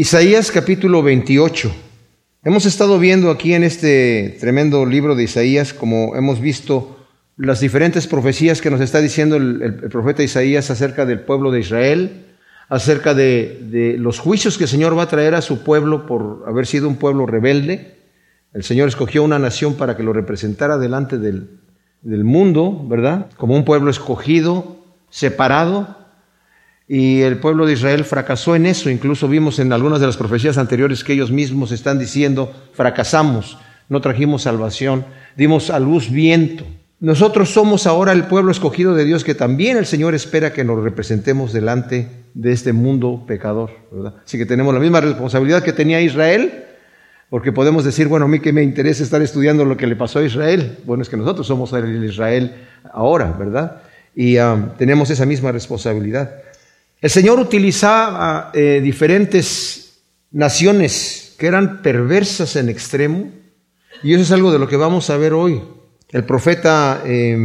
Isaías capítulo 28. Hemos estado viendo aquí en este tremendo libro de Isaías, como hemos visto las diferentes profecías que nos está diciendo el, profeta Isaías acerca del pueblo de Israel, acerca de, los juicios que el Señor va a traer a su pueblo por haber sido un pueblo rebelde. El Señor escogió una nación para que lo representara delante del, del mundo, ¿verdad? Como un pueblo escogido, separado, y el pueblo de Israel fracasó en eso. Incluso vimos en algunas de las profecías anteriores que ellos mismos están diciendo, fracasamos, no trajimos salvación, dimos a luz viento. Nosotros somos ahora el pueblo escogido de Dios que también el Señor espera que nos representemos delante de este mundo pecador. Así que tenemos la misma responsabilidad que tenía Israel, porque podemos decir, bueno, a mí que me interesa estar estudiando lo que le pasó a Israel. Bueno, es que nosotros somos el Israel ahora, ¿verdad? Y ah, tenemos esa misma responsabilidad. El Señor utilizaba eh, diferentes naciones que eran perversas en extremo, y eso es algo de lo que vamos a ver hoy. El profeta eh,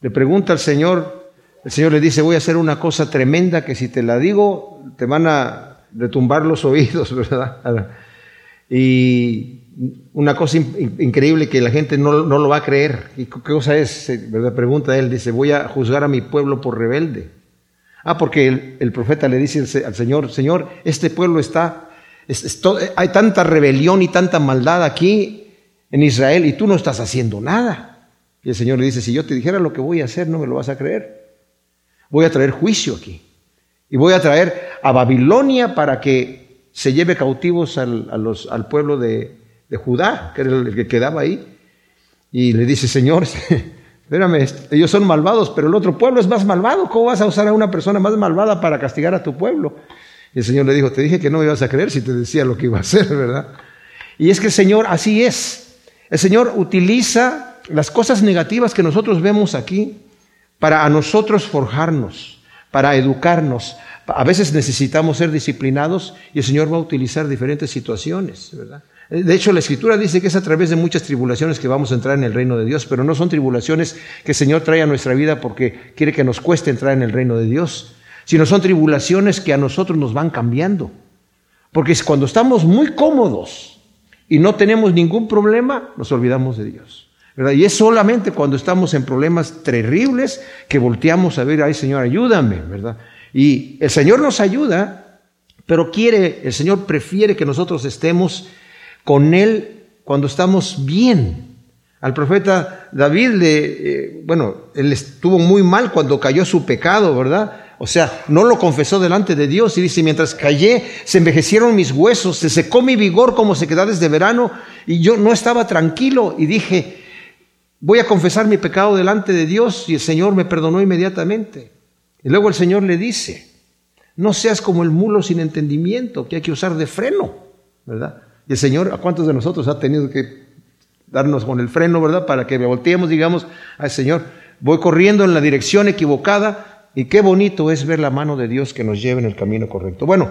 le pregunta al Señor, el Señor le dice, voy a hacer una cosa tremenda que si te la digo, te van a retumbar los oídos, ¿verdad? Y una cosa increíble que la gente no, lo va a creer. ¿Y qué cosa es? ¿verdad? Pregunta él, dice, voy a juzgar a mi pueblo por rebelde. Ah, porque el, profeta le dice al Señor, Señor, este pueblo está, hay tanta rebelión y tanta maldad aquí en Israel y tú no estás haciendo nada. Y el Señor le dice, si yo te dijera lo que voy a hacer, no me lo vas a creer. Voy a traer juicio aquí. Y voy a traer a Babilonia para que se lleve cautivos al, al pueblo de, de Judá, que era el que quedaba ahí, y le dice, Señor, espérame, ellos son malvados, pero el otro pueblo es más malvado, ¿cómo vas a usar a una persona más malvada para castigar a tu pueblo? Y el Señor le dijo, te dije que no me ibas a creer si te decía lo que iba a hacer, ¿verdad? Y es que el Señor así es. El Señor utiliza las cosas negativas que nosotros vemos aquí para a nosotros forjarnos, para educarnos. A veces necesitamos ser disciplinados y el Señor va a utilizar diferentes situaciones, ¿verdad? De hecho, la Escritura dice que es a través de muchas tribulaciones que vamos a entrar en el reino de Dios, pero no son tribulaciones que el Señor trae a nuestra vida porque quiere que nos cueste entrar en el reino de Dios, sino son tribulaciones que a nosotros nos van cambiando. Porque cuando estamos muy cómodos y no tenemos ningún problema, nos olvidamos de Dios. Y es solamente cuando estamos en problemas terribles que volteamos a ver, ay Señor, ayúdame, ¿verdad? Y el Señor nos ayuda, pero quiere, el Señor prefiere que nosotros estemos con Él cuando estamos bien. Al profeta David le, eh, bueno, él estuvo muy mal cuando cayó su pecado, ¿verdad? O sea, no lo confesó delante de Dios y dice, mientras callé, se envejecieron mis huesos, se secó mi vigor como se queda desde verano y yo no estaba tranquilo y dije, voy a confesar mi pecado delante de Dios y el Señor me perdonó inmediatamente. Y luego el Señor le dice, no seas como el mulo sin entendimiento, que hay que usar de freno, ¿verdad? Y el Señor, ¿a cuántos de nosotros ha tenido que darnos con el freno, verdad? Para que volteemos, digamos, al Señor, voy corriendo en la dirección equivocada y qué bonito es ver la mano de Dios que nos lleva en el camino correcto. Bueno,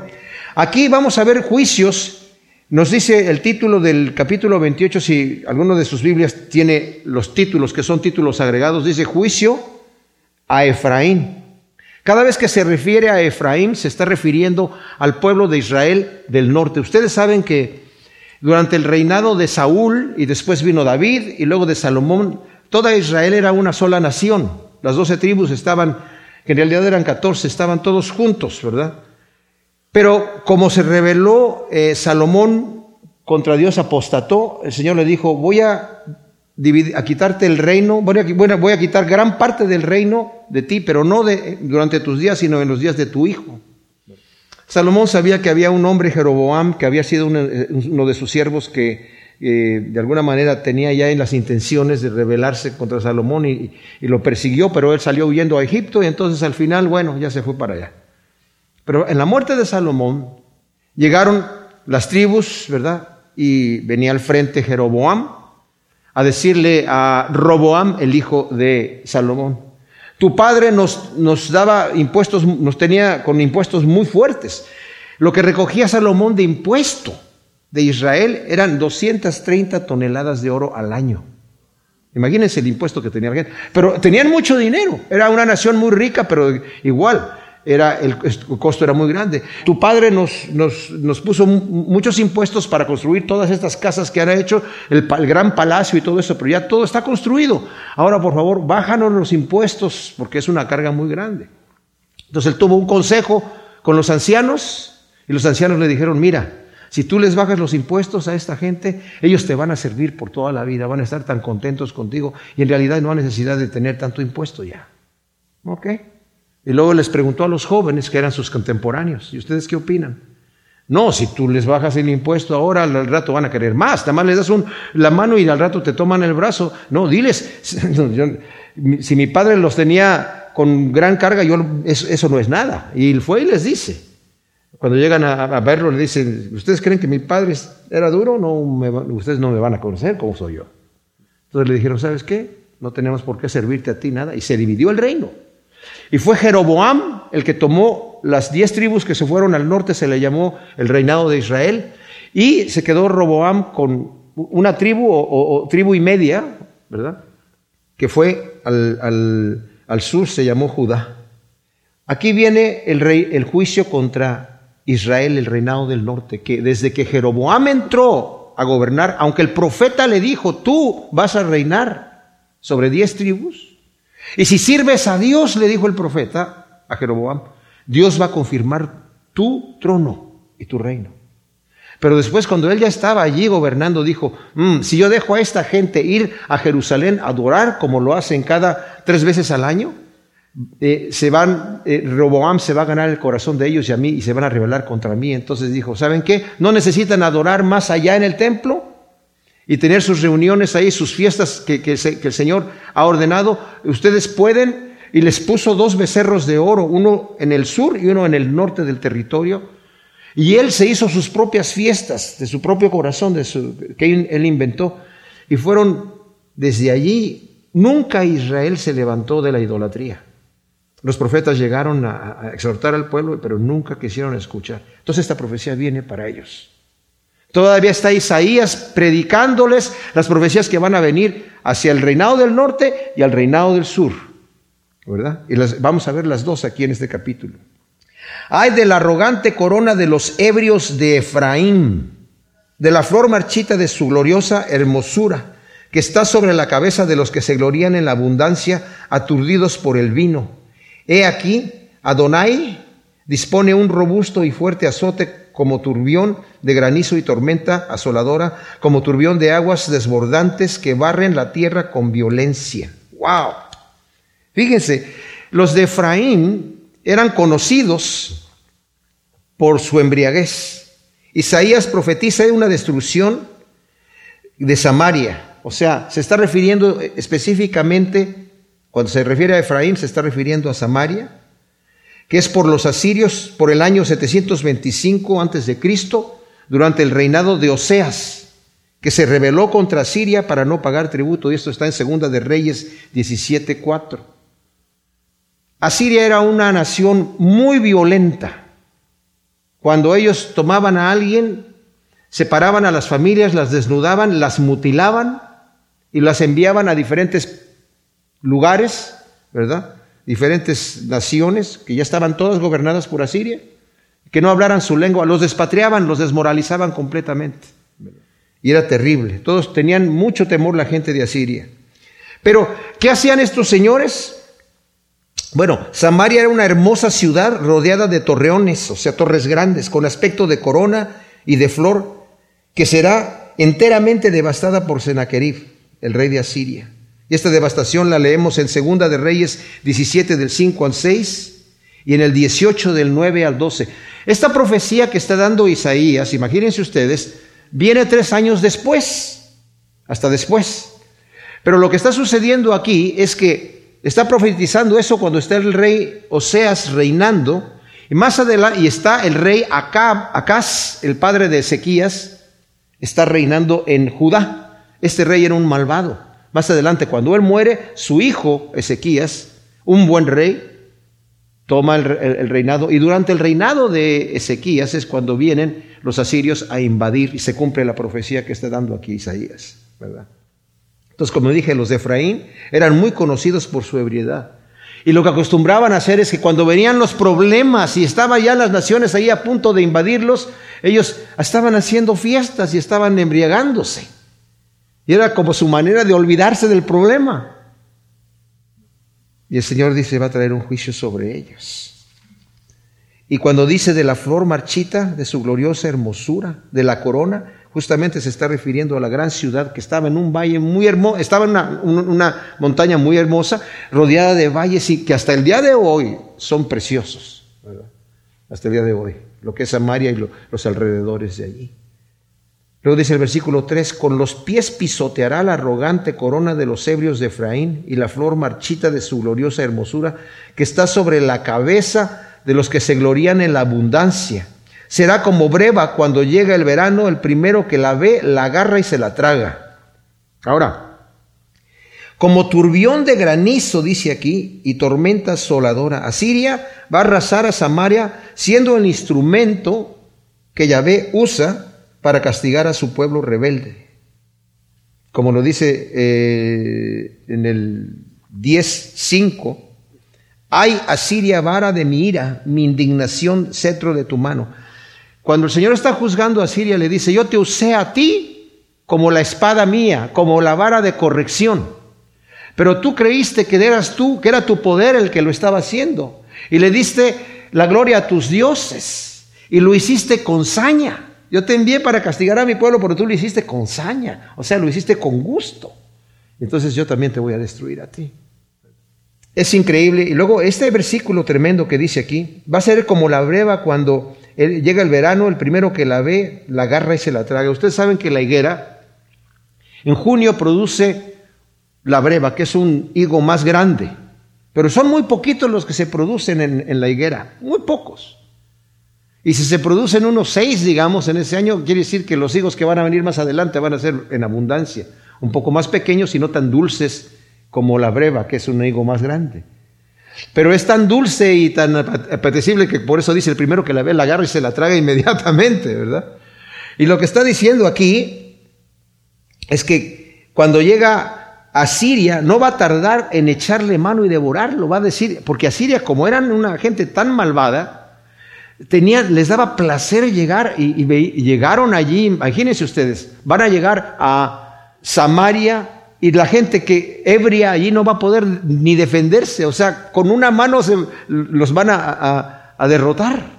aquí vamos a ver juicios. Nos dice el título del capítulo 28, si alguno de sus Biblias tiene los títulos que son títulos agregados, dice juicio a Efraín. Cada vez que se refiere a Efraín, se está refiriendo al pueblo de Israel del norte. Ustedes saben que durante el reinado de Saúl y después vino David y luego de Salomón, toda Israel era una sola nación. Las doce tribus estaban, que en realidad eran catorce, estaban todos juntos, ¿verdad? Pero como se rebeló eh, Salomón contra Dios, apostató, el Señor le dijo, voy a, a quitarte el reino, voy a, voy a, quitar gran parte del reino de ti, pero no durante tus días, sino en los días de tu hijo. Salomón sabía que había un hombre, Jeroboam, que había sido eh, uno de sus siervos que eh, de alguna manera tenía ya en las intenciones de rebelarse contra Salomón y, lo persiguió, pero él salió huyendo a Egipto y entonces al final, bueno, ya se fue para allá. Pero en la muerte de Salomón llegaron las tribus, ¿verdad? Y venía al frente Jeroboam a decirle a Roboam, el hijo de Salomón, tu padre nos, nos daba impuestos, nos tenía con impuestos muy fuertes. Lo que recogía Salomón de impuesto de Israel eran 230 toneladas de oro al año. Imagínense el impuesto que tenía la gente. Pero tenían mucho dinero. Era una nación muy rica, pero igual. Era, el, costo era muy grande. Tu padre nos, nos, nos, puso muchos impuestos para construir todas estas casas que han hecho, el, el, gran palacio y todo eso, pero ya todo está construido. Ahora, por favor, bájanos los impuestos, porque es una carga muy grande. Entonces él tuvo un consejo con los ancianos y los ancianos le dijeron, mira, si tú les bajas los impuestos a esta gente, ellos te van a servir por toda la vida, van a estar tan contentos contigo y en realidad no hay necesidad de tener tanto impuesto ya. ¿Ok? Y luego les preguntó a los jóvenes que eran sus contemporáneos, ¿y ustedes qué opinan? No, si tú les bajas el impuesto ahora, al rato van a querer más. Nada más les das un, la mano y al rato te toman el brazo. No, diles, si mi padre los tenía con gran carga, yo, eso, no es nada. Y fue y les dice. Cuando llegan a, verlo, le dicen, ¿ustedes creen que mi padre era duro? No, ustedes no me van a conocer como soy yo. Entonces le dijeron, ¿sabes qué? No tenemos por qué servirte a ti nada. Y se dividió el reino. Y fue Jeroboam el que tomó las diez tribus que se fueron al norte, se le llamó el reinado de Israel, y se quedó Roboam con una tribu o, tribu y media, ¿verdad? Que fue al, al, sur, se llamó Judá. Aquí viene el, rey, el juicio contra Israel, el reinado del norte, que desde que Jeroboam entró a gobernar, aunque el profeta le dijo, tú vas a reinar sobre diez tribus, y si sirves a Dios, le dijo el profeta a Jeroboam, Dios va a confirmar tu trono y tu reino. Pero después, cuando él ya estaba allí gobernando, dijo, mm, si yo dejo a esta gente ir a Jerusalén a adorar, como lo hacen cada tres veces al año, eh, se van, eh, se va a ganar el corazón de ellos y a mí y se van a rebelar contra mí. Entonces dijo, ¿saben qué? No necesitan adorar más allá en el templo y tener sus reuniones ahí, sus fiestas que, el Señor ha ordenado, ustedes pueden, y les puso dos becerros de oro, uno en el sur y uno en el norte del territorio, y él se hizo sus propias fiestas de su propio corazón, de su, que él inventó, y fueron desde allí, nunca Israel se levantó de la idolatría. Los profetas llegaron a, a exhortar al pueblo, pero nunca quisieron escuchar. Entonces esta profecía viene para ellos. Todavía está Isaías predicándoles las profecías que van a venir hacia el reinado del norte y al reinado del sur. ¿Verdad? Y las, vamos a ver las dos aquí en este capítulo. Hay de la arrogante corona de los ebrios de Efraín, de la flor marchita de su gloriosa hermosura, que está sobre la cabeza de los que se glorían en la abundancia, aturdidos por el vino. He aquí, Adonai dispone un robusto y fuerte azote como turbión de granizo y tormenta asoladora, como turbión de aguas desbordantes que barren la tierra con violencia. ¡Wow! Fíjense, los de Efraín eran conocidos por su embriaguez. Isaías profetiza de una destrucción de Samaria. O sea, se está refiriendo específicamente, cuando se refiere a Efraín, se está refiriendo a Samaria que es por los asirios por el año 725 antes de Cristo, durante el reinado de Oseas, que se rebeló contra Siria para no pagar tributo, y esto está en Segunda de Reyes 17:4. Asiria era una nación muy violenta. Cuando ellos tomaban a alguien, separaban a las familias, las desnudaban, las mutilaban y las enviaban a diferentes lugares, ¿verdad? Diferentes naciones que ya estaban todas gobernadas por Asiria, que no hablaran su lengua, los despatriaban, los desmoralizaban completamente. Y era terrible. Todos tenían mucho temor la gente de Asiria. Pero, ¿qué hacían estos señores? Bueno, Samaria era una hermosa ciudad rodeada de torreones, o sea, torres grandes, con aspecto de corona y de flor, que será enteramente devastada por Sennacherib, el rey de Asiria. Y esta devastación la leemos en Segunda de Reyes 17 del 5 al 6 y en el 18 del 9 al 12. Esta profecía que está dando Isaías, imagínense ustedes, viene tres años después, hasta después. Pero lo que está sucediendo aquí es que está profetizando eso cuando está el rey Oseas reinando, y más adelante, y está el rey Acab, Acaz, el padre de Ezequías, está reinando en Judá. Este rey era un malvado. Más adelante, cuando él muere, su hijo Ezequías, un buen rey, toma el, reinado y durante el reinado de Ezequías es cuando vienen los asirios a invadir y se cumple la profecía que está dando aquí Isaías, ¿verdad? Entonces, como dije, los de Efraín eran muy conocidos por su ebriedad. Y lo que acostumbraban a hacer es que cuando venían los problemas y estaban ya las naciones ahí a punto de invadirlos, ellos estaban haciendo fiestas y estaban embriagándose. Y era como su manera de olvidarse del problema. Y el Señor dice, va a traer un juicio sobre ellos. Y cuando dice de la flor marchita, de su gloriosa hermosura, de la corona, justamente se está refiriendo a la gran ciudad que estaba en un valle muy hermoso, estaba en una, montaña muy hermosa, rodeada de valles y que hasta el día de hoy son preciosos. Hasta el día de hoy, lo que es Samaria y los alrededores de allí. Luego dice el versículo 3, con los pies pisoteará la arrogante corona de los ebrios de Efraín y la flor marchita de su gloriosa hermosura que está sobre la cabeza de los que se glorían en la abundancia. Será como breva cuando llega el verano, el primero que la ve la agarra y se la traga. Ahora, como turbión de granizo, dice aquí, y tormenta asoladora, Asiria va a arrasar a Samaria siendo el instrumento que Yahvé usa para castigar a su pueblo rebelde. Como lo dice eh, en el 10.5, Ay, Asiria, vara de mi ira, mi indignación, cetro de tu mano. Cuando el Señor está juzgando a Asiria, le dice, yo te usé a ti como la espada mía, como la vara de corrección. Pero tú creíste que eras tú, que era tu poder el que lo estaba haciendo. Y le diste la gloria a tus dioses. Y lo hiciste con saña. Yo te envié para castigar a mi pueblo, pero tú lo hiciste con saña. O sea, lo hiciste con gusto. Entonces yo también te voy a destruir a ti. Es increíble. Y luego este versículo tremendo que dice aquí, va a ser como la breva cuando llega el verano, el primero que la ve, la agarra y se la traga. Ustedes saben que la higuera en junio produce la breva, que es un higo más grande. Pero son muy poquitos los que se producen en, en la higuera, muy pocos. Y si se producen unos seis, digamos, en ese año, quiere decir que los higos que van a venir más adelante van a ser en abundancia, un poco más pequeños y no tan dulces como la breva, que es un higo más grande. Pero es tan dulce y tan apetecible que por eso dice el primero que la ve, la agarra y se la traga inmediatamente, ¿verdad? Y lo que está diciendo aquí es que cuando llega a Siria no va a tardar en echarle mano y devorarlo, va a decir, porque a Siria como eran una gente tan malvada, tenía, les daba placer llegar y llegaron allí, imagínense ustedes, van a llegar a Samaria, y la gente que ebria allí no va a poder ni defenderse, o sea, con una mano se, los van a, a, derrotar.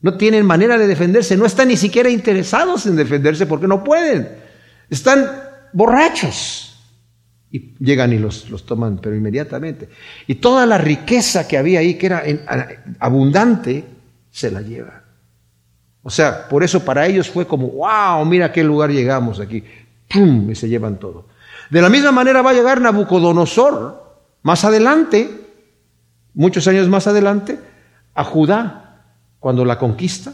No tienen manera de defenderse, no están ni siquiera interesados en defenderse porque no pueden. Están borrachos. Y llegan y los, los toman, pero inmediatamente. Y toda la riqueza que había ahí, que era abundante, se la lleva. O sea, por eso para ellos fue como, wow, mira a qué lugar llegamos aquí. ¡Pum! Y se llevan todo. De la misma manera va a llegar Nabucodonosor más adelante, muchos años más adelante, a Judá, cuando la conquista.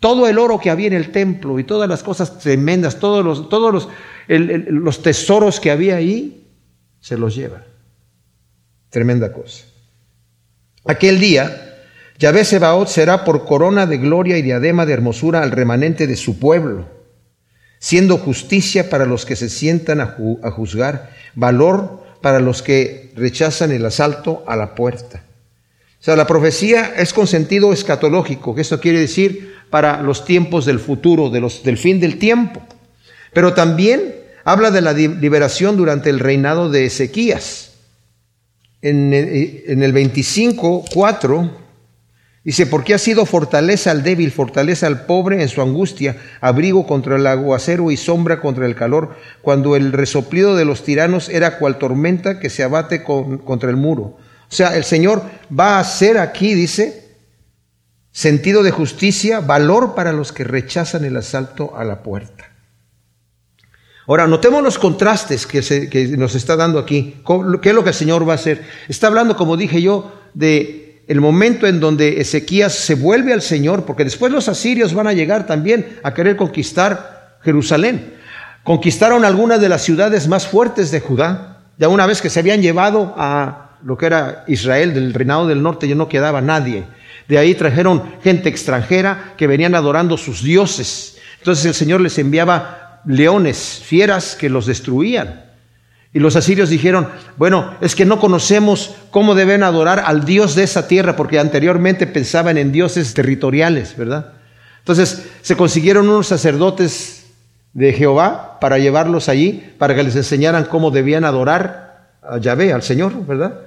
Todo el oro que había en el templo y todas las cosas tremendas, todos los, todos los, los tesoros que había ahí, se los lleva. Tremenda cosa. Aquel día, Yahvé Sebaot será por corona de gloria y diadema de hermosura al remanente de su pueblo siendo justicia para los que se sientan a, juzgar, valor para los que rechazan el asalto a la puerta. O sea, la profecía es con sentido escatológico, que esto quiere decir para los tiempos del futuro, de los, del fin del tiempo. Pero también habla de la liberación durante el reinado de Ezequías. En, en el 25, 4, Dice, porque ha sido fortaleza al débil, fortaleza al pobre en su angustia, abrigo contra el aguacero y sombra contra el calor, cuando el resoplido de los tiranos era cual tormenta que se abate contra el muro. O sea, el Señor va a hacer aquí, dice, sentido de justicia, valor para los que rechazan el asalto a la puerta. Ahora, notemos los contrastes que, que nos está dando aquí. ¿Qué es lo que el Señor va a hacer? Está hablando, como dije yo, de el momento en donde Ezequías se vuelve al Señor, porque después los asirios van a llegar también a querer conquistar Jerusalén. Conquistaron algunas de las ciudades más fuertes de Judá. Ya una vez que se habían llevado a lo que era Israel, del reinado del norte, ya no quedaba nadie. De ahí trajeron gente extranjera que venían adorando sus dioses. Entonces el Señor les enviaba leones, fieras que los destruían. Y los asirios dijeron, bueno, es que no conocemos cómo deben adorar al Dios de esa tierra, porque anteriormente pensaban en dioses territoriales, ¿verdad? Entonces se consiguieron unos sacerdotes de Jehová para llevarlos allí, para que les enseñaran cómo debían adorar a Yahvé, al Señor, ¿verdad?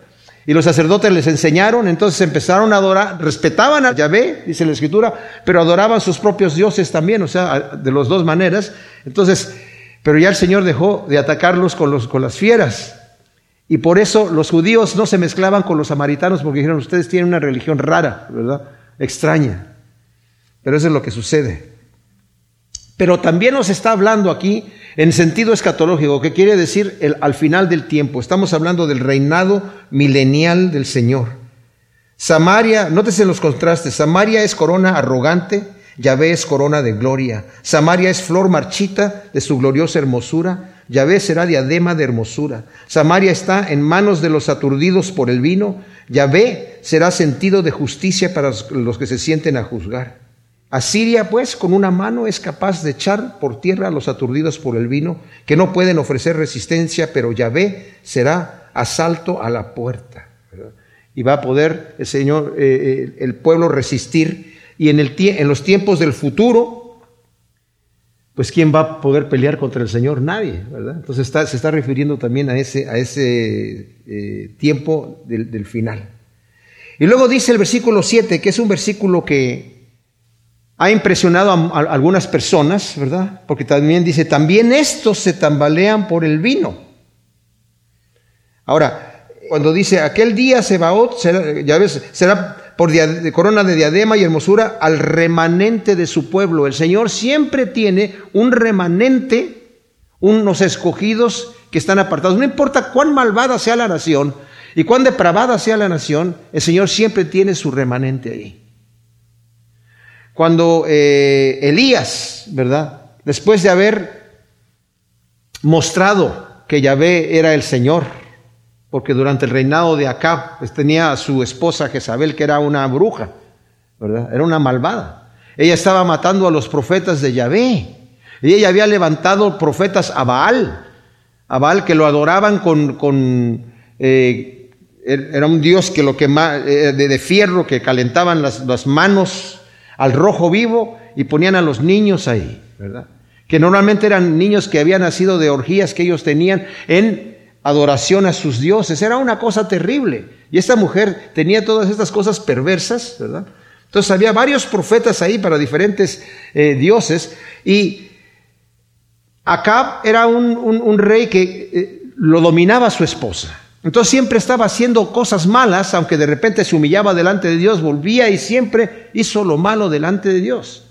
Y los sacerdotes les enseñaron, entonces empezaron a adorar, respetaban a Yahvé, dice la escritura, pero adoraban sus propios dioses también, o sea, de las dos maneras. Entonces, pero ya el Señor dejó de atacarlos con, los, con las fieras. Y por eso los judíos no se mezclaban con los samaritanos porque dijeron, ustedes tienen una religión rara, ¿verdad? Extraña. Pero eso es lo que sucede. Pero también nos está hablando aquí en sentido escatológico, que quiere decir el, al final del tiempo. Estamos hablando del reinado milenial del Señor. Samaria, nótese los contrastes, Samaria es corona arrogante, Yahvé es corona de gloria. Samaria es flor marchita de su gloriosa hermosura. Yahvé será diadema de hermosura. Samaria está en manos de los aturdidos por el vino. Yahvé será sentido de justicia para los que se sienten a juzgar. Asiria, pues, con una mano es capaz de echar por tierra a los aturdidos por el vino, que no pueden ofrecer resistencia, pero Yahvé será asalto a la puerta. Y va a poder el Señor, eh, eh, el pueblo resistir y en, el, en los tiempos del futuro, pues ¿quién va a poder pelear contra el Señor? Nadie, ¿verdad? Entonces se está refiriendo también a ese, a ese eh, tiempo del, del final. Y luego dice el versículo 7, que es un versículo que ha impresionado a, algunas personas, ¿verdad? Porque también dice, también estos se tambalean por el vino. Ahora, cuando dice, aquel día Sebaot, será, ya ves, será por corona de diadema y hermosura al remanente de su pueblo. El Señor siempre tiene un remanente, unos escogidos que están apartados. No importa cuán malvada sea la nación y cuán depravada sea la nación, el Señor siempre tiene su remanente ahí. Cuando eh, Elías, ¿verdad? Después de haber mostrado que Yahvé era el Señor, porque durante el reinado de Acab pues, tenía a su esposa Jezabel, que era una bruja, ¿verdad? Era una malvada. Ella estaba matando a los profetas de Yahvé. Y ella había levantado profetas a Baal, a Baal que lo adoraban con, con eh, er, era un dios que lo que eh, de, de, fierro que calentaban las, las manos al rojo vivo y ponían a los niños ahí, ¿verdad? Que normalmente eran niños que habían nacido de orgías que ellos tenían en adoración a sus dioses. Era una cosa terrible. Y esta mujer tenía todas estas cosas perversas, ¿verdad? Entonces había varios profetas ahí para diferentes eh, dioses y Acab era un, rey que eh, lo dominaba a su esposa. Entonces siempre estaba haciendo cosas malas, aunque de repente se humillaba delante de Dios, volvía y siempre hizo lo malo delante de Dios.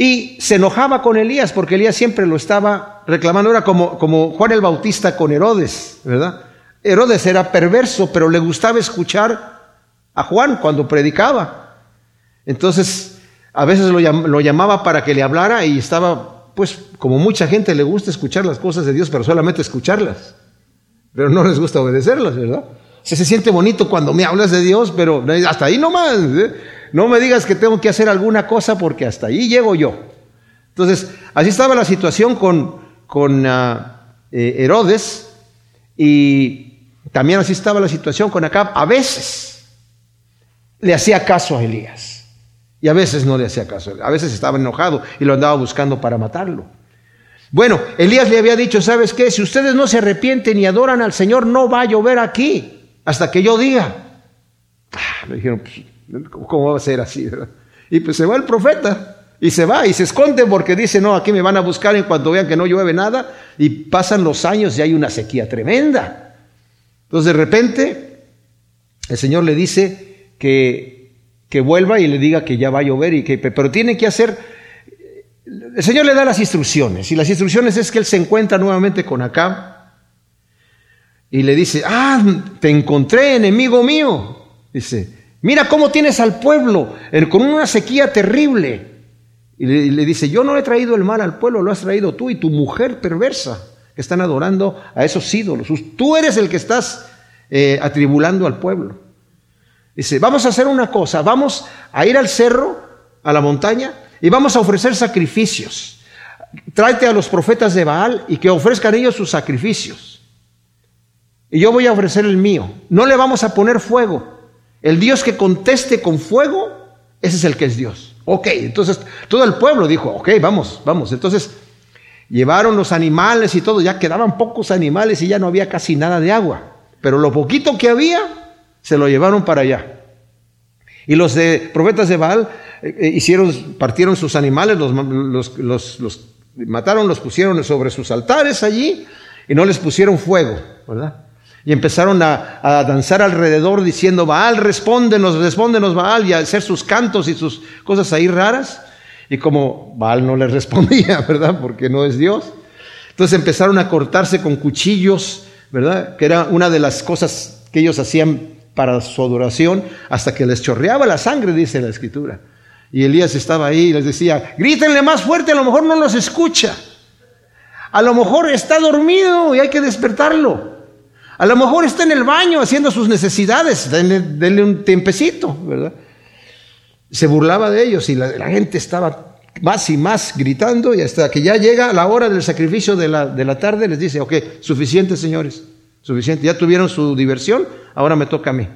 Y se enojaba con Elías porque Elías siempre lo estaba reclamando. Era como, como Juan el Bautista con Herodes, ¿verdad? Herodes era perverso, pero le gustaba escuchar a Juan cuando predicaba. Entonces, a veces lo, llamaba para que le hablara y estaba, pues, como mucha gente le gusta escuchar las cosas de Dios, pero solamente escucharlas. Pero no les gusta obedecerlas, ¿verdad? Se, se siente bonito cuando me hablas de Dios, pero hasta ahí nomás. ¿eh? No me digas que tengo que hacer alguna cosa porque hasta ahí llego yo. Entonces, así estaba la situación con, con ah, eh, Herodes y también así estaba la situación con Acab. A veces le hacía caso a Elías y a veces no le hacía caso. A veces estaba enojado y lo andaba buscando para matarlo. Bueno, Elías le había dicho, ¿sabes qué? Si ustedes no se arrepienten y adoran al Señor, no va a llover aquí hasta que yo diga. Ah, le dijeron, pues, ¿Cómo va a ser así? Y pues se va el profeta y se va y se esconde porque dice, no, aquí me van a buscar en cuanto vean que no llueve nada y pasan los años y hay una sequía tremenda. Entonces de repente el Señor le dice que, que vuelva y le diga que ya va a llover y que, pero tiene que hacer, el Señor le da las instrucciones y las instrucciones es que él se encuentra nuevamente con Acab y le dice, ah, te encontré enemigo mío. Dice, Mira cómo tienes al pueblo con una sequía terrible. Y le, dice, yo no he traído el mal al pueblo, lo has traído tú y tu mujer perversa, que están adorando a esos ídolos. Tú eres el que estás eh, atribulando al pueblo. Dice, vamos a hacer una cosa, vamos a ir al cerro, a la montaña, y vamos a ofrecer sacrificios. tráete a los profetas de Baal y que ofrezcan ellos sus sacrificios. Y yo voy a ofrecer el mío. No le vamos a poner fuego. El Dios que conteste con fuego, ese es el que es Dios. Ok, entonces todo el pueblo dijo, ok, vamos, vamos. Entonces llevaron los animales y todo, ya quedaban pocos animales y ya no había casi nada de agua. Pero lo poquito que había, se lo llevaron para allá. Y los de profetas de Baal eh, eh, hicieron, partieron sus animales, los, los, mataron, los pusieron sobre sus altares allí y no les pusieron fuego, ¿verdad? Y empezaron a, danzar alrededor diciendo, Baal, respóndenos, respóndenos Baal, y a hacer sus cantos y sus cosas ahí raras. Y como Baal no les respondía, ¿verdad? Porque no es Dios. Entonces empezaron a cortarse con cuchillos, ¿verdad? Que era una de las cosas que ellos hacían para su adoración, hasta que les chorreaba la sangre, dice la escritura. Y Elías estaba ahí y les decía, grítenle más fuerte, a lo mejor no los escucha. A lo mejor está dormido y hay que despertarlo. A lo mejor está en el baño haciendo sus necesidades, denle, un tiempecito, ¿verdad? Se burlaba de ellos y la, gente estaba más y más gritando y hasta que ya llega la hora del sacrificio de la, de la tarde les dice, ok, suficiente señores, suficiente, ya tuvieron su diversión, ahora me toca a mí.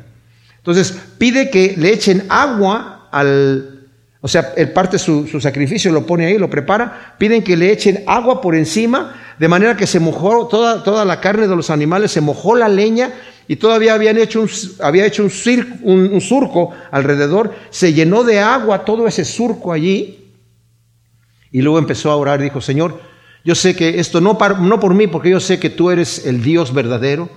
Entonces pide que le echen agua al, o sea, él parte su, su, sacrificio, lo pone ahí, lo prepara, piden que le echen agua por encima de manera que se mojó toda, toda la carne de los animales, se mojó la leña y todavía habían hecho un, había hecho un, surco alrededor, se llenó de agua todo ese surco allí. Y luego empezó a orar dijo, Señor, yo sé que esto no, no por mí, porque yo sé que tú eres el Dios verdadero,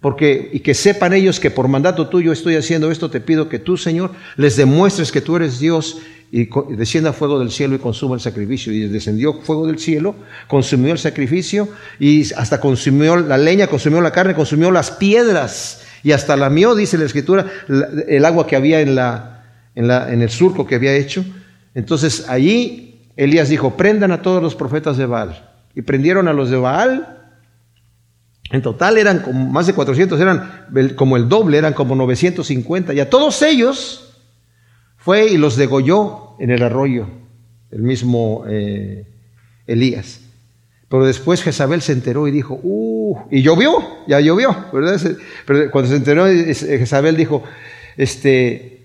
porque y que sepan ellos que por mandato tuyo estoy haciendo esto, te pido que tú, Señor, les demuestres que tú eres Dios y descienda fuego del cielo y consuma el sacrificio. Y descendió fuego del cielo, consumió el sacrificio y hasta consumió la leña, consumió la carne, consumió las piedras y hasta lamió, dice la escritura, el agua que había en, la, en, la, en el surco que había hecho. Entonces allí Elías dijo, prendan a todos los profetas de Baal. Y prendieron a los de Baal. En total eran como más de 400, eran como el doble, eran como 950. Y a todos ellos fue y los degolló en el arroyo, el mismo eh, Elías. Pero después Jezabel se enteró y dijo, uh, y llovió, ya llovió, ¿verdad? Pero cuando se enteró, Jezabel dijo, este,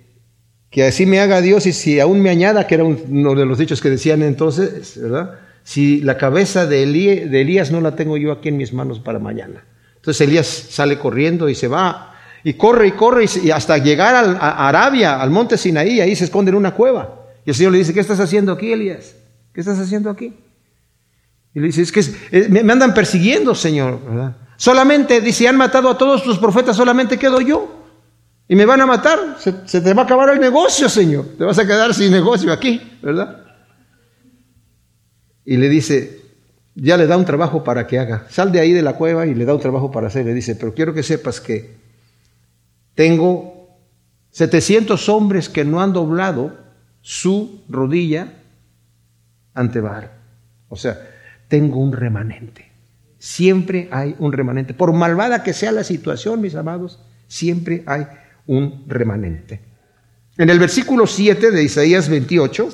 que así me haga Dios y si aún me añada, que era uno de los dichos que decían entonces, ¿verdad? Si la cabeza de, de Elías no la tengo yo aquí en mis manos para mañana. Entonces Elías sale corriendo y se va y corre y corre y hasta llegar a Arabia, al monte Sinaí, ahí se esconde en una cueva. Y el Señor le dice, ¿qué estás haciendo aquí, Elías? ¿Qué estás haciendo aquí? Y le dice, es que me andan persiguiendo, Señor. Solamente, dice, han matado a todos tus profetas, solamente quedo yo. Y me van a matar. Se, se, te va a acabar el negocio, Señor. Te vas a quedar sin negocio aquí, ¿verdad? Y le dice, ya le da un trabajo para que haga. Sal de ahí de la cueva y le da un trabajo para hacer. Le dice, pero quiero que sepas que tengo 700 hombres que no han doblado su rodilla ante Baal. O sea, tengo un remanente. Siempre hay un remanente. Por malvada que sea la situación, mis amados, siempre hay un remanente. En el versículo 7 de Isaías 28,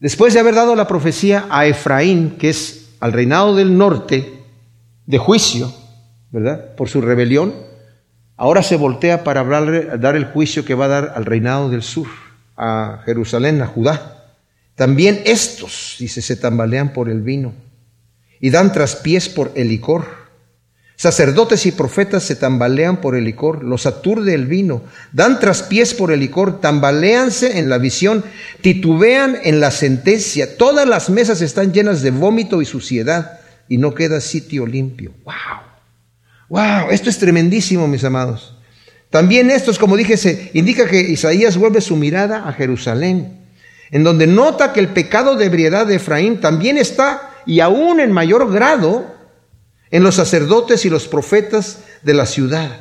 después de haber dado la profecía a Efraín, que es al reinado del norte, de juicio, ¿verdad? Por su rebelión, Ahora se voltea para dar el juicio que va a dar al reinado del sur, a Jerusalén, a Judá. También estos, dice, se tambalean por el vino y dan traspiés por el licor. Sacerdotes y profetas se tambalean por el licor, los aturde el vino, dan traspiés por el licor, tambaleanse en la visión, titubean en la sentencia. Todas las mesas están llenas de vómito y suciedad y no queda sitio limpio. ¡Wow! Wow, esto es tremendísimo, mis amados. También esto es, como dije, se indica que Isaías vuelve su mirada a Jerusalén, en donde nota que el pecado de ebriedad de Efraín también está, y aún en mayor grado, en los sacerdotes y los profetas de la ciudad.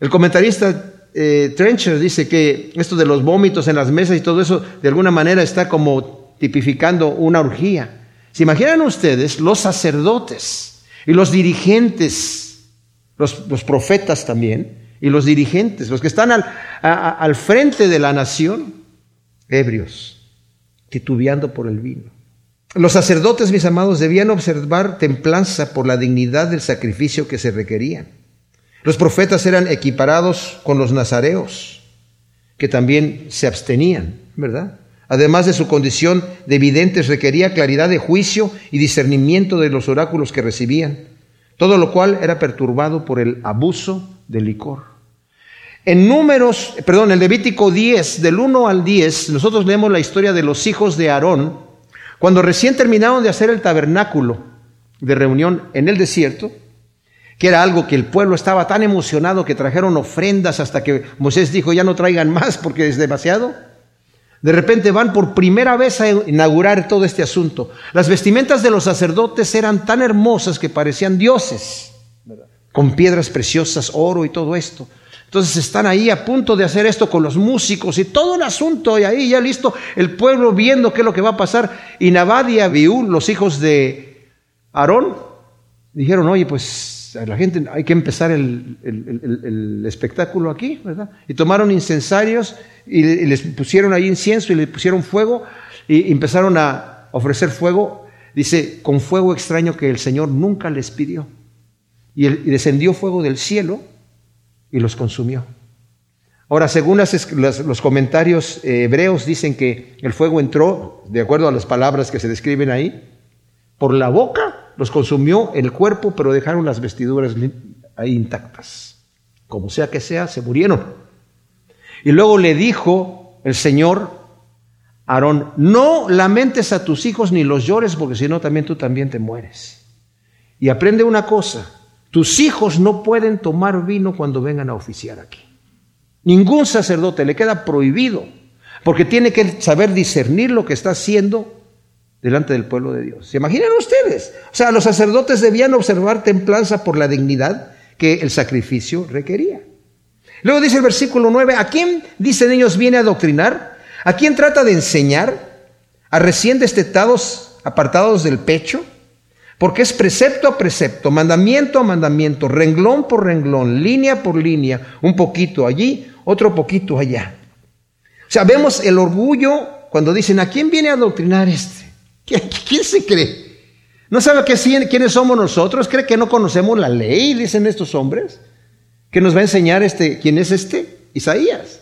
El comentarista eh, Trencher dice que esto de los vómitos en las mesas y todo eso, de alguna manera está como tipificando una orgía. ¿Se imaginan ustedes los sacerdotes y los dirigentes los, profetas también, y los dirigentes, los que están al, al frente de la nación, ebrios, titubeando por el vino. Los sacerdotes, mis amados, debían observar templanza por la dignidad del sacrificio que se requería. Los profetas eran equiparados con los nazareos, que también se abstenían, ¿verdad? Además de su condición de evidentes, requería claridad de juicio y discernimiento de los oráculos que recibían, todo lo cual era perturbado por el abuso del licor. En números, perdón, en Levítico 10, del 1 al 10, nosotros leemos la historia de los hijos de Aarón, cuando recién terminaron de hacer el tabernáculo de reunión en el desierto, que era algo que el pueblo estaba tan emocionado que trajeron ofrendas hasta que Moisés dijo, ya no traigan más porque es demasiado. De repente van por primera vez a inaugurar todo este asunto. Las vestimentas de los sacerdotes eran tan hermosas que parecían dioses, con piedras preciosas, oro y todo esto. Entonces están ahí a punto de hacer esto con los músicos y todo el asunto, y ahí ya listo, el pueblo viendo qué es lo que va a pasar. Y Nabad y Abiú, los hijos de Aarón, dijeron, oye, pues la gente hay que empezar el, espectáculo aquí, ¿verdad? Y tomaron incensarios y, les pusieron ahí incienso y le pusieron fuego y empezaron a ofrecer fuego, dice, con fuego extraño que el Señor nunca les pidió. Y, descendió fuego del cielo y los consumió. Ahora, según los comentarios hebreos, dicen que el fuego entró, de acuerdo a las palabras que se describen ahí, por la boca los consumió el cuerpo, pero dejaron las vestiduras intactas. Como sea que sea, se murieron. Y luego le dijo el Señor Aarón, no lamentes a tus hijos ni los llores, porque si no también tú también te mueres. Y aprende una cosa, tus hijos no pueden tomar vino cuando vengan a oficiar aquí. Ningún sacerdote le queda prohibido, porque tiene que saber discernir lo que está haciendo delante del pueblo de Dios. ¿Se imaginan ustedes? O sea, los sacerdotes debían observar templanza por la dignidad que el sacrificio requería. Luego dice el versículo 9, ¿a quién, dicen ellos, viene a doctrinar? ¿A quién trata de enseñar? ¿A recién destetados, apartados del pecho? Porque es precepto a precepto, mandamiento a mandamiento, renglón por renglón, línea por línea, un poquito allí, otro poquito allá. O sea, vemos el orgullo cuando dicen, ¿a quién viene a doctrinar este? ¿Quién se cree? ¿No sabe quiénes somos nosotros? ¿Cree que no conocemos la ley? Dicen estos hombres. ¿Que nos va a enseñar este, quién es este? Isaías.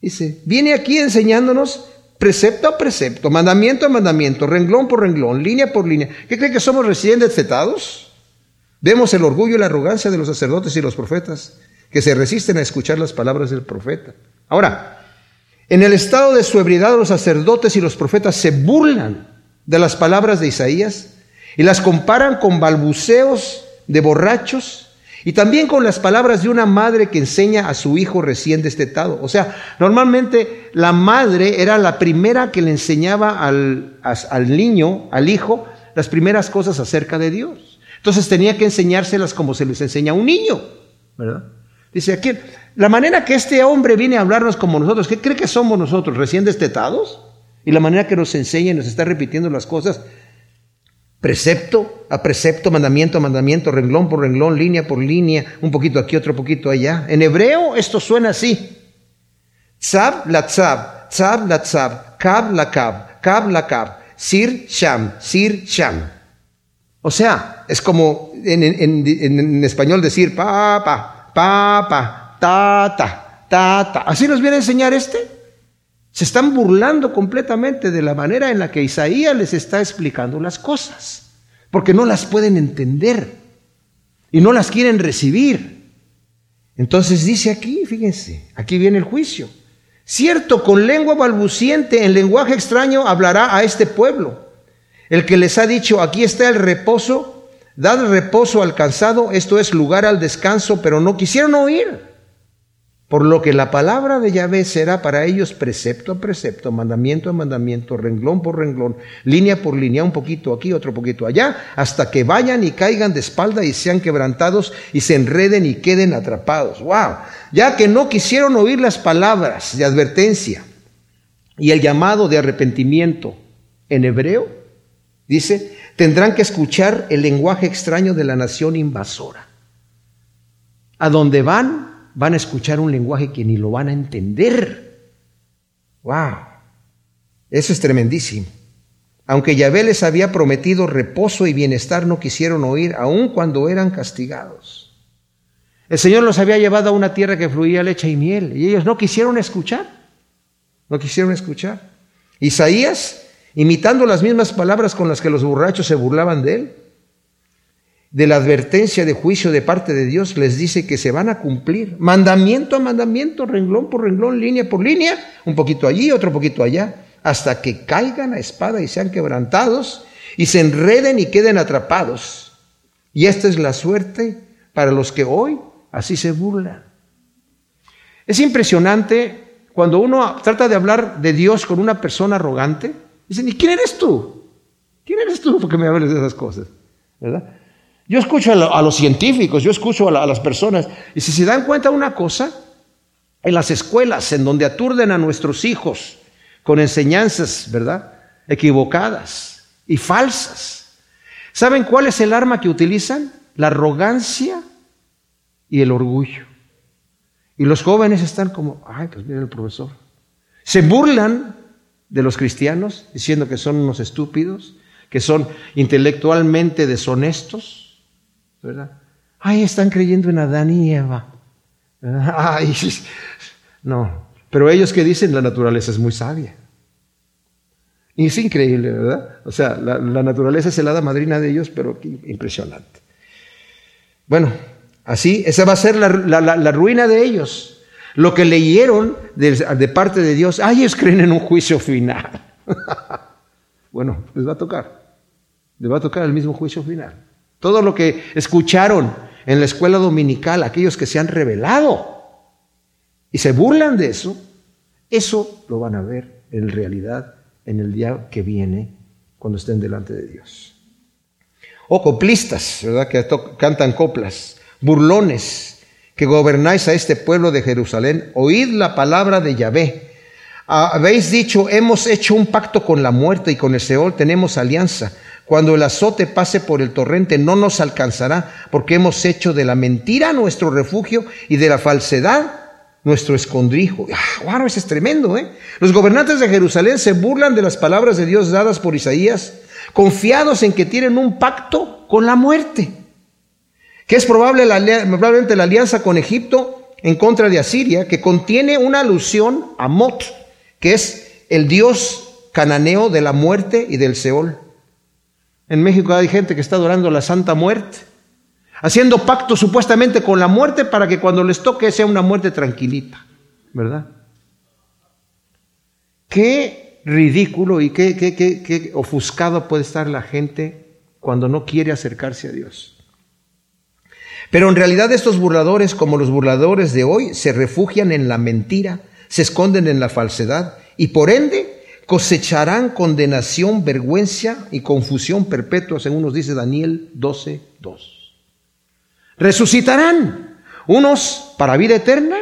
Dice, viene aquí enseñándonos precepto a precepto, mandamiento a mandamiento, renglón por renglón, línea por línea. ¿Qué cree que somos recién destetados? Vemos el orgullo y la arrogancia de los sacerdotes y los profetas que se resisten a escuchar las palabras del profeta. Ahora, en el estado de su ebriedad los sacerdotes y los profetas se burlan de las palabras de Isaías y las comparan con balbuceos de borrachos y también con las palabras de una madre que enseña a su hijo recién destetado. O sea, normalmente la madre era la primera que le enseñaba al, al niño, al hijo, las primeras cosas acerca de Dios. Entonces tenía que enseñárselas como se les enseña a un niño, ¿verdad? Dice aquí, la manera que este hombre viene a hablarnos como nosotros, ¿qué cree que somos nosotros? ¿Recién destetados? Y la manera que nos enseña y nos está repitiendo las cosas, precepto a precepto, mandamiento a mandamiento, renglón por renglón, línea por línea, un poquito aquí, otro poquito allá. En hebreo esto suena así. Tzab la tzab, tzab la tzab, kab la kab, kab la kab, sir sham, sir sham. O sea, es como en, español decir pa, pa, pa, pa, ta, ta, ta, ta. ¿Así nos viene a enseñar este? Se están burlando completamente de la manera en la que Isaías les está explicando las cosas, porque no las pueden entender y no las quieren recibir. Entonces dice aquí, fíjense, aquí viene el juicio. Cierto, con lengua balbuciente, en lenguaje extraño, hablará a este pueblo. El que les ha dicho, aquí está el reposo, dad reposo al cansado, esto es lugar al descanso, pero no quisieron oír. Por lo que la palabra de Yahvé será para ellos precepto a precepto, mandamiento a mandamiento, renglón por renglón, línea por línea, un poquito aquí, otro poquito allá, hasta que vayan y caigan de espalda y sean quebrantados y se enreden y queden atrapados. ¡Wow! Ya que no quisieron oír las palabras de advertencia y el llamado de arrepentimiento en hebreo, dice, tendrán que escuchar el lenguaje extraño de la nación invasora. A donde van, van a escuchar un lenguaje que ni lo van a entender. ¡Wow! Eso es tremendísimo. Aunque Yahvé les había prometido reposo y bienestar, no quisieron oír, aun cuando eran castigados. El Señor los había llevado a una tierra que fluía leche y miel, y ellos no quisieron escuchar. No quisieron escuchar. Isaías, imitando las mismas palabras con las que los borrachos se burlaban de él, de la advertencia de juicio de parte de Dios, les dice que se van a cumplir, mandamiento a mandamiento, renglón por renglón, línea por línea, un poquito allí, otro poquito allá, hasta que caigan a espada y sean quebrantados y se enreden y queden atrapados. Y esta es la suerte para los que hoy así se burlan. Es impresionante cuando uno trata de hablar de Dios con una persona arrogante, dicen, ¿y quién eres tú? ¿Quién eres tú porque me hables de esas cosas? ¿Verdad? Yo escucho a, los científicos, yo escucho a, las personas, y si se dan cuenta una cosa, en las escuelas en donde aturden a nuestros hijos con enseñanzas, ¿verdad? Equivocadas y falsas. ¿Saben cuál es el arma que utilizan? La arrogancia y el orgullo. Y los jóvenes están como, ay, pues mira el profesor. Se burlan de los cristianos diciendo que son unos estúpidos, que son intelectualmente deshonestos, ¿verdad? Ay, están creyendo en Adán y Eva. Ay, no. Pero ellos que dicen la naturaleza es muy sabia. Y es increíble, ¿verdad? O sea, la, naturaleza es el hada madrina de ellos, pero impresionante. Bueno, así, esa va a ser la, ruina de ellos. Lo que leyeron de, de parte de Dios, ay, ellos creen en un juicio final. bueno, les va a tocar. Les va a tocar el mismo juicio final. Todo lo que escucharon en la escuela dominical, aquellos que se han revelado y se burlan de eso, eso lo van a ver en realidad en el día que viene cuando estén delante de Dios. O coplistas, ¿verdad? Que cantan coplas, burlones, que gobernáis a este pueblo de Jerusalén, oíd la palabra de Yahvé. Habéis dicho, hemos hecho un pacto con la muerte y con el Seol tenemos alianza. Cuando el azote pase por el torrente no nos alcanzará, porque hemos hecho de la mentira nuestro refugio y de la falsedad nuestro escondrijo. Ah, eso es tremendo, ¿eh? Los gobernantes de Jerusalén se burlan de las palabras de Dios dadas por Isaías, confiados en que tienen un pacto con la muerte, que es probable probablemente la alianza con Egipto en contra de Asiria, que contiene una alusión a Mot, que es el dios cananeo de la muerte y del Seol. En México hay gente que está adorando la Santa Muerte, haciendo pacto supuestamente con la muerte para que cuando les toque sea una muerte tranquilita, ¿verdad? Qué ridículo y qué, qué, qué, qué ofuscado puede estar la gente cuando no quiere acercarse a Dios. Pero en realidad estos burladores, como los burladores de hoy, se refugian en la mentira, se esconden en la falsedad y por ende cosecharán condenación, vergüenza y confusión perpetua, según nos dice Daniel 12, 2. Resucitarán, unos para vida eterna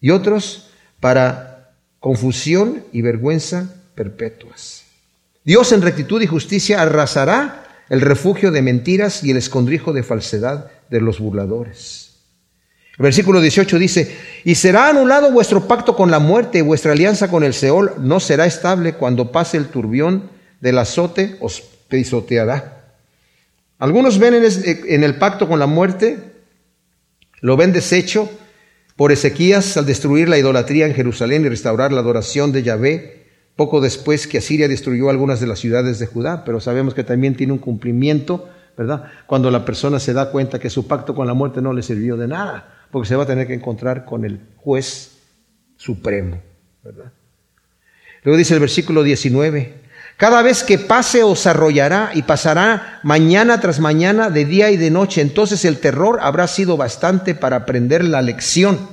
y otros para confusión y vergüenza perpetuas. Dios en rectitud y justicia arrasará el refugio de mentiras y el escondrijo de falsedad de los burladores. Versículo 18 dice, y será anulado vuestro pacto con la muerte vuestra alianza con el Seol no será estable cuando pase el turbión del azote, os pisoteará. Algunos ven en el pacto con la muerte, lo ven deshecho por Ezequías al destruir la idolatría en Jerusalén y restaurar la adoración de Yahvé, poco después que Asiria destruyó algunas de las ciudades de Judá, pero sabemos que también tiene un cumplimiento, ¿verdad? Cuando la persona se da cuenta que su pacto con la muerte no le sirvió de nada porque se va a tener que encontrar con el juez supremo. Luego dice el versículo 19, cada vez que pase os arrollará y pasará mañana tras mañana, de día y de noche. Entonces el terror habrá sido bastante para aprender la lección.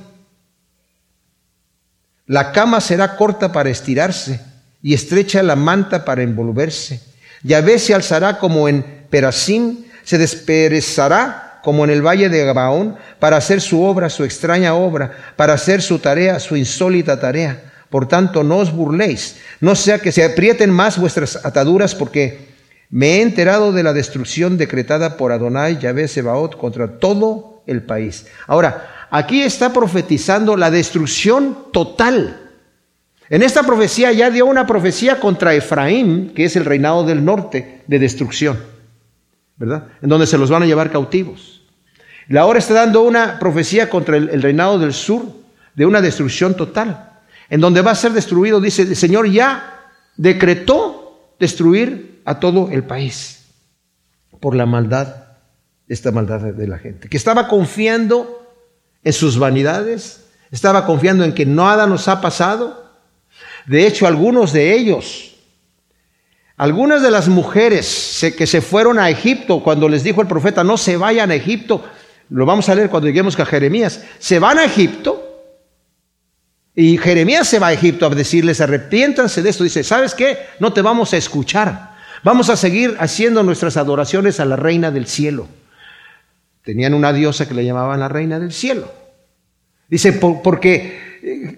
La cama será corta para estirarse y estrecha la manta para envolverse. Yahvé se alzará como en Perasim, se desperezará como en el valle de Gabaón, para hacer su obra, su extraña obra, para hacer su tarea, su insólita tarea. Por tanto, no os burléis, no sea que se aprieten más vuestras ataduras, porque me he enterado de la destrucción decretada por Adonai Yahvé Sebaot contra todo el país. Ahora, aquí está profetizando la destrucción total. En esta profecía ya dio una profecía contra Efraín, que es el reinado del norte de destrucción, En donde se los van a llevar cautivos. Y ahora está dando una profecía contra el, el reinado del sur, de una destrucción total, en donde va a ser destruido, dice, el Señor ya decretó destruir a todo el país por la maldad, esta maldad de la gente, que estaba confiando en sus vanidades, estaba confiando en que nada nos ha pasado. De hecho, algunos de ellos, algunas de las mujeres que se fueron a Egipto cuando les dijo el profeta, no se vayan a Egipto, lo vamos a leer cuando lleguemos a Jeremías, se van a Egipto y Jeremías se va a Egipto a decirles, arrepiéntanse de esto. Dice, ¿sabes qué? No te vamos a escuchar. Vamos a seguir haciendo nuestras adoraciones a la reina del cielo. Tenían una diosa que le llamaban la reina del cielo. Dice, porque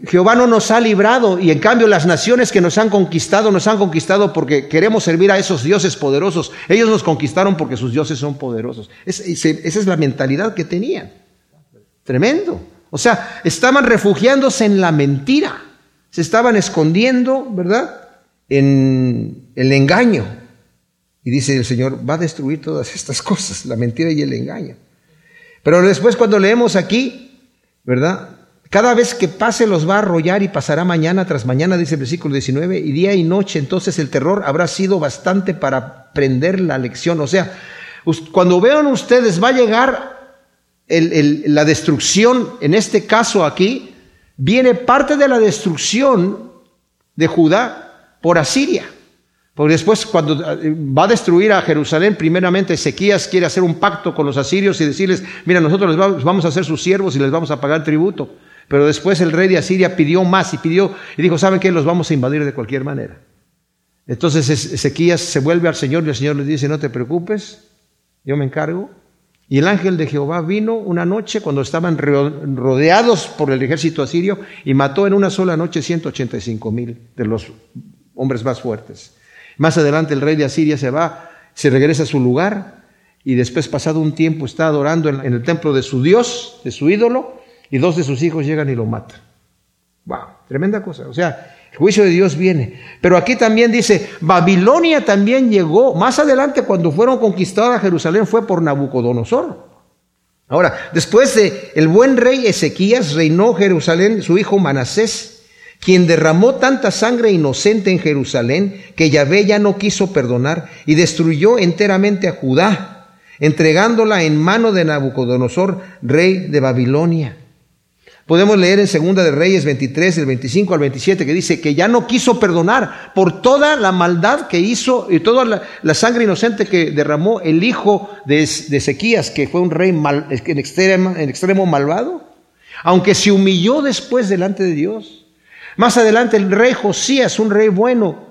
Jehová no nos ha librado y en cambio las naciones que nos han conquistado nos han conquistado porque queremos servir a esos dioses poderosos. Ellos nos conquistaron porque sus dioses son poderosos. esa es la mentalidad que tenían. Tremendo. O sea, estaban refugiándose en la mentira. Se estaban escondiendo, ¿verdad? En el engaño. Y dice el Señor, va a destruir todas estas cosas, la mentira y el engaño. Pero después cuando leemos aquí, ¿verdad? Cada vez que pase los va a arrollar y pasará mañana tras mañana, dice el versículo 19, y día y noche, entonces el terror habrá sido bastante para prender la lección. O sea, cuando vean ustedes va a llegar la destrucción, en este caso aquí, viene parte de la destrucción de Judá por Asiria. Porque después cuando eh, va a destruir a Jerusalén, primeramente Ezequías quiere hacer un pacto con los asirios y decirles, mira, nosotros les vamos a hacer sus siervos y les vamos a pagar tributo. Pero después el rey de Asiria pidió más y pidió y dijo, ¿saben qué? Los vamos a invadir de cualquier manera. Entonces Ezequías se vuelve al Señor y el Señor le dice, no te preocupes, yo me encargo. Y el ángel de Jehová vino una noche cuando estaban rodeados por el ejército asirio y mató en una sola noche 185 mil de los hombres más fuertes. Más adelante el rey de Asiria se va, se regresa a su lugar y después pasado un tiempo está adorando en, el templo de su Dios, de su ídolo, y dos de sus hijos llegan y lo matan. Wow, tremenda cosa. O sea, el juicio de Dios viene. Pero aquí también dice, Babilonia también llegó, más adelante cuando fueron conquistadas Jerusalén fue por Nabucodonosor. Ahora, después de el buen rey Ezequías reinó Jerusalén su hijo Manasés quien derramó tanta sangre inocente en Jerusalén que Yahvé ya no quiso perdonar y destruyó enteramente a Judá, entregándola en mano de Nabucodonosor, rey de Babilonia. Podemos leer en Segunda de Reyes 23, del 25 al 27, que dice que ya no quiso perdonar por toda la maldad que hizo y toda la, sangre inocente que derramó el hijo de, Ezequías, que fue un rey mal, en, extremo, en extremo malvado, aunque se humilló después delante de Dios. Más adelante el rey Josías, un rey bueno,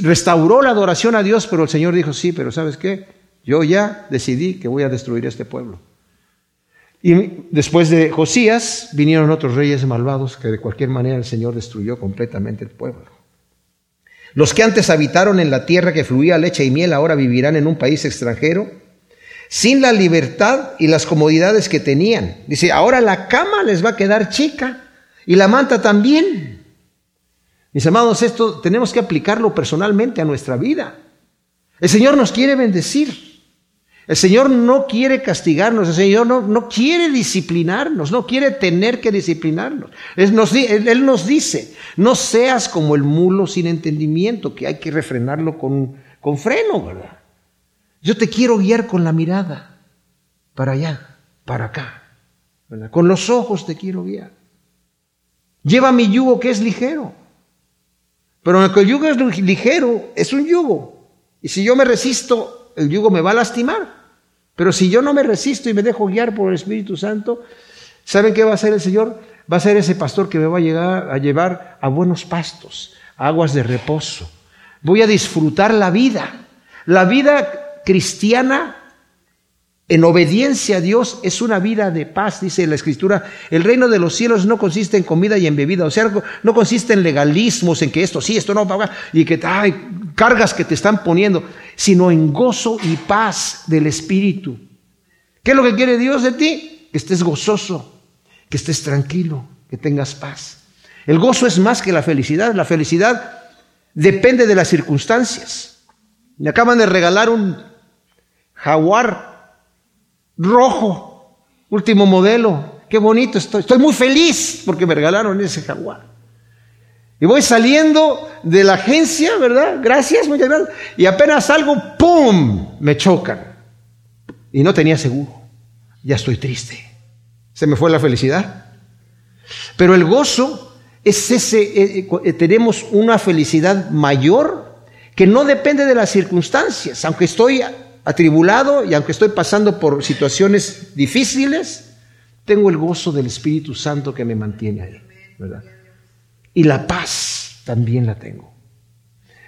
restauró la adoración a Dios, pero el Señor dijo, sí, pero ¿sabes qué? Yo ya decidí que voy a destruir este pueblo. Y después de Josías vinieron otros reyes malvados que de cualquier manera el Señor destruyó completamente el pueblo. Los que antes habitaron en la tierra que fluía leche y miel ahora vivirán en un país extranjero sin la libertad y las comodidades que tenían. Dice, ahora la cama les va a quedar chica y la manta también. Mis amados, esto tenemos que aplicarlo personalmente a nuestra vida. El Señor nos quiere bendecir. El Señor no quiere castigarnos, el Señor no, no quiere disciplinarnos, no quiere tener que disciplinarnos. Él nos, él nos, dice, no seas como el mulo sin entendimiento, que hay que refrenarlo con, con freno, ¿verdad? Yo te quiero guiar con la mirada, para allá, para acá, Con los ojos te quiero guiar. Lleva mi yugo que es ligero. Pero aunque el yugo es ligero, es un yugo. Y si yo me resisto, el yugo me va a lastimar. Pero si yo no me resisto y me dejo guiar por el Espíritu Santo, ¿saben qué va a hacer el Señor? Va a ser ese pastor que me va a, llegar, a llevar a buenos pastos, a aguas de reposo. Voy a disfrutar la vida. La vida cristiana en obediencia a Dios es una vida de paz, dice la Escritura. El reino de los cielos no consiste en comida y en bebida, o sea, no consiste en legalismos, en que esto sí, esto no, y que hay cargas que te están poniendo, sino en gozo y paz del Espíritu. ¿Qué es lo que quiere Dios de ti? Que estés gozoso, que estés tranquilo, que tengas paz. El gozo es más que la felicidad. La felicidad depende de las circunstancias. Me acaban de regalar un jaguar rojo, último modelo. Qué bonito estoy. Estoy muy feliz porque me regalaron ese jaguar. Y voy saliendo de la agencia, ¿verdad? Gracias, muchas gracias. Y apenas salgo, ¡pum! Me chocan. Y no tenía seguro. Ya estoy triste. Se me fue la felicidad. Pero el gozo es ese, eh, eh, tenemos una felicidad mayor que no depende de las circunstancias. Aunque estoy atribulado y aunque estoy pasando por situaciones difíciles, tengo el gozo del Espíritu Santo que me mantiene ahí, ¿verdad? y la paz también la tengo.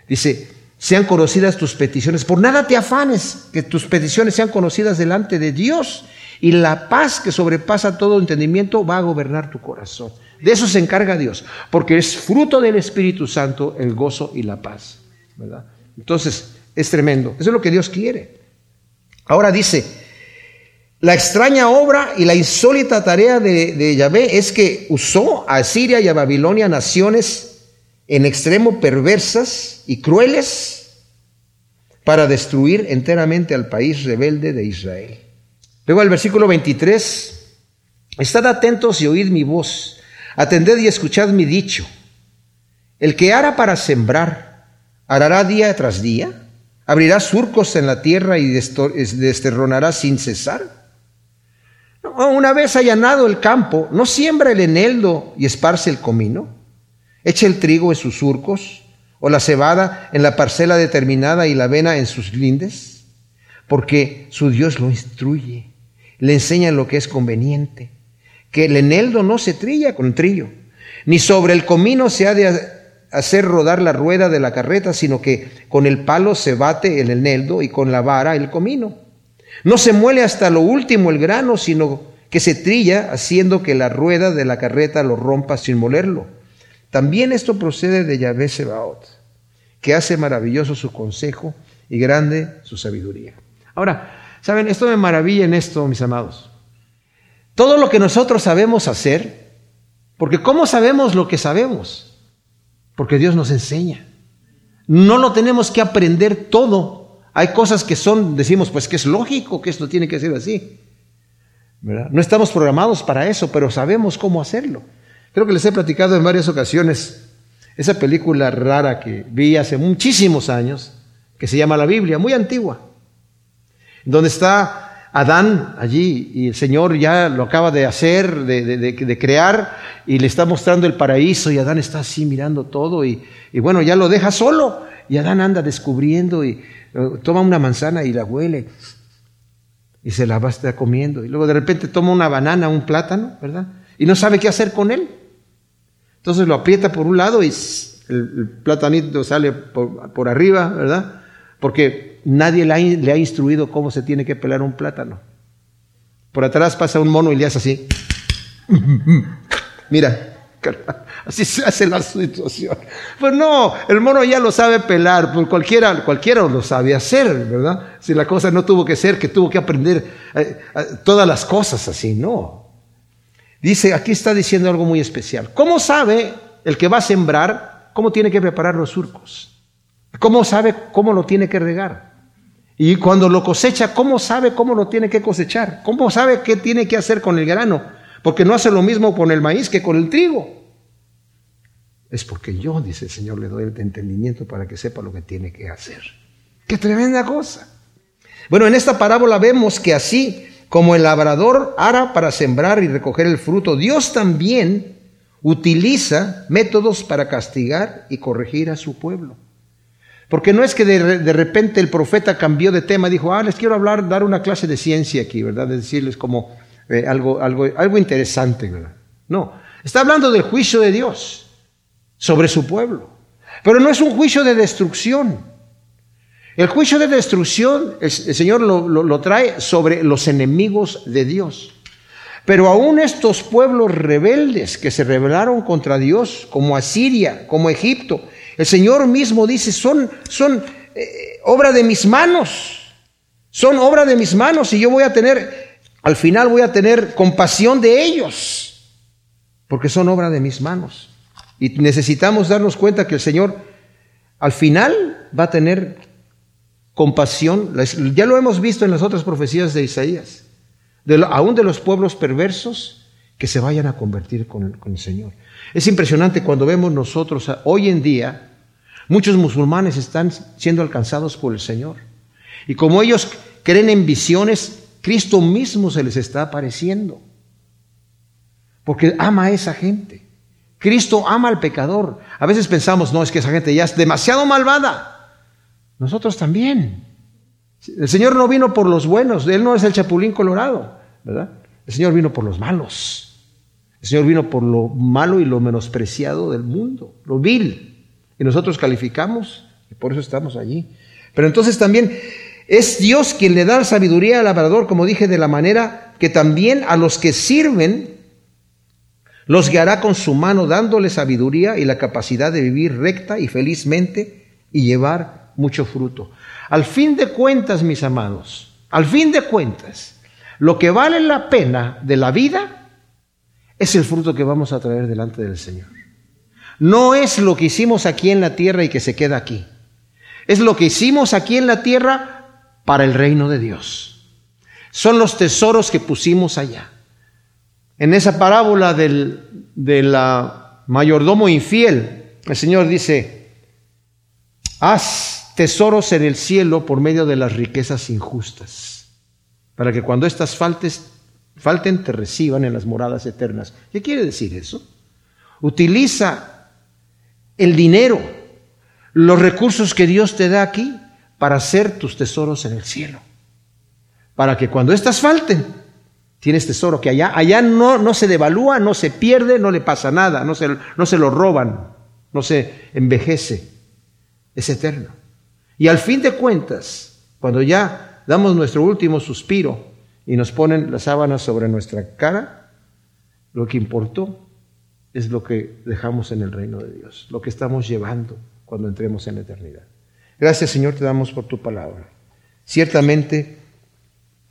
Dice, sean conocidas tus peticiones. Por nada te afanes, que tus peticiones sean conocidas delante de Dios. Y la paz que sobrepasa todo entendimiento va a gobernar tu corazón. De eso se encarga Dios, porque es fruto del Espíritu Santo el gozo y la paz. ¿verdad? Entonces, es tremendo. Eso es lo que Dios quiere. Ahora dice, la extraña obra y la insólita tarea de, Yahvé es que usó a Siria y a Babilonia naciones en extremo perversas y crueles para destruir enteramente al país rebelde de Israel. Luego al versículo 23, estad atentos y oíd mi voz, atended y escuchad mi dicho. El que hará para sembrar, arará día tras día, abrirá surcos en la tierra y desterronará sin cesar. Una vez allanado el campo, ¿no siembra el eneldo y esparce el comino? ¿Echa el trigo en sus surcos? ¿O la cebada en la parcela determinada y la avena en sus lindes? Porque su Dios lo instruye, le enseña lo que es conveniente, que el eneldo no se trilla con trillo, ni sobre el comino se ha de hacer rodar la rueda de la carreta, sino que con el palo se bate el eneldo y con la vara el comino. No se muele hasta lo último el grano, sino que se trilla haciendo que la rueda de la carreta lo rompa sin molerlo. También esto procede de Yahvé Sebaot, que hace maravilloso su consejo y grande su sabiduría. Ahora, ¿saben? Esto me maravilla en esto, mis amados. Todo lo que nosotros sabemos hacer, porque ¿cómo sabemos lo que sabemos? Porque Dios nos enseña. No lo tenemos que aprender todo hay cosas que son, decimos, pues que es lógico que esto tiene que ser así. No estamos programados para eso, pero sabemos cómo hacerlo. Creo que les he platicado en varias ocasiones esa película rara que vi hace muchísimos años, que se llama La Biblia, muy antigua, donde está Adán allí y el Señor ya lo acaba de hacer, de, crear, y le está mostrando el paraíso y Adán está así mirando todo y, y bueno, ya lo deja solo y Adán anda descubriendo y toma una manzana y la huele y se la va a estar comiendo. Y luego de repente toma una banana, un plátano, ¿verdad? Y no sabe qué hacer con él. Entonces lo aprieta por un lado y el, platanito sale por, arriba, ¿verdad? Porque nadie le le ha instruido cómo se tiene que pelar un plátano. Por atrás pasa un mono y le hace así. Mira, Así se hace la situación. Pues no, el mono ya lo sabe pelar, pues cualquiera, cualquiera lo sabe hacer, ¿verdad? Si la cosa no tuvo que ser, que tuvo que aprender eh, eh, todas las cosas así, no. Dice, aquí está diciendo algo muy especial. ¿Cómo sabe el que va a sembrar cómo tiene que preparar los surcos? ¿Cómo sabe cómo lo tiene que regar? Y cuando lo cosecha, ¿cómo sabe cómo lo tiene que cosechar? ¿Cómo sabe qué tiene que hacer con el grano? Porque no hace lo mismo con el maíz que con el trigo. Es porque yo, dice el Señor, le doy el entendimiento para que sepa lo que tiene que hacer. ¡Qué tremenda cosa! Bueno, en esta parábola vemos que así como el labrador ara para sembrar y recoger el fruto, Dios también utiliza métodos para castigar y corregir a su pueblo. Porque no es que de, repente el profeta cambió de tema, dijo, ah, les quiero hablar, dar una clase de ciencia aquí, ¿verdad? De decirles como eh, algo, algo, algo interesante, ¿verdad? No, está hablando del juicio de Dios sobre su pueblo. Pero no es un juicio de destrucción. El juicio de destrucción el, Señor lo, trae sobre los enemigos de Dios. Pero aún estos pueblos rebeldes que se rebelaron contra Dios, como Asiria, como Egipto, el Señor mismo dice, son, son eh, obra de mis manos. Son obra de mis manos y yo voy a tener al final voy a tener compasión de ellos, porque son obra de mis manos. Y necesitamos darnos cuenta que el Señor al final va a tener compasión. Ya lo hemos visto en las otras profecías de Isaías. aún de los pueblos perversos que se vayan a convertir con, con el Señor. Es impresionante cuando vemos nosotros hoy en día, muchos musulmanes están siendo alcanzados por el Señor. Y como ellos creen en visiones, Cristo mismo se les está apareciendo. Porque ama a esa gente. Cristo ama al pecador. A veces pensamos, no, es que esa gente ya es demasiado malvada. Nosotros también. El Señor no vino por los buenos, Él no es el chapulín colorado, ¿verdad? El Señor vino por los malos. El Señor vino por lo malo y lo menospreciado del mundo, lo vil. Y nosotros calificamos y por eso estamos allí. Pero entonces también es Dios quien le da sabiduría al labrador, como dije, de la manera que también a los que sirven los guiará con su mano dándole sabiduría y la capacidad de vivir recta y felizmente y llevar mucho fruto. Al fin de cuentas, mis amados, al fin de cuentas, lo que vale la pena de la vida es el fruto que vamos a traer delante del Señor. No es lo que hicimos aquí en la tierra y que se queda aquí. Es lo que hicimos aquí en la tierra para el reino de Dios. Son los tesoros que pusimos allá. En esa parábola del, mayordomo infiel, el Señor dice, haz tesoros en el cielo por medio de las riquezas injustas, para que cuando éstas faltes, falten te reciban en las moradas eternas. ¿Qué quiere decir eso? Utiliza el dinero, los recursos que Dios te da aquí para hacer tus tesoros en el cielo, para que cuando éstas falten, Tienes tesoro que allá, allá no, no se devalúa, no se pierde, no le pasa nada, no se, no se lo roban, no se envejece, es eterno. Y al fin de cuentas, cuando ya damos nuestro último suspiro y nos ponen las sábanas sobre nuestra cara, lo que importó es lo que dejamos en el reino de Dios, lo que estamos llevando cuando entremos en la eternidad. Gracias Señor, te damos por tu palabra. Ciertamente,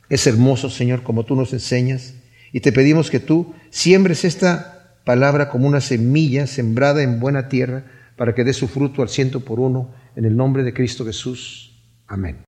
es hermoso, Señor, como tú nos enseñas, y te pedimos que tú siembres esta palabra como una semilla sembrada en buena tierra para que dé su fruto al ciento por uno, en el nombre de Cristo Jesús. Amén.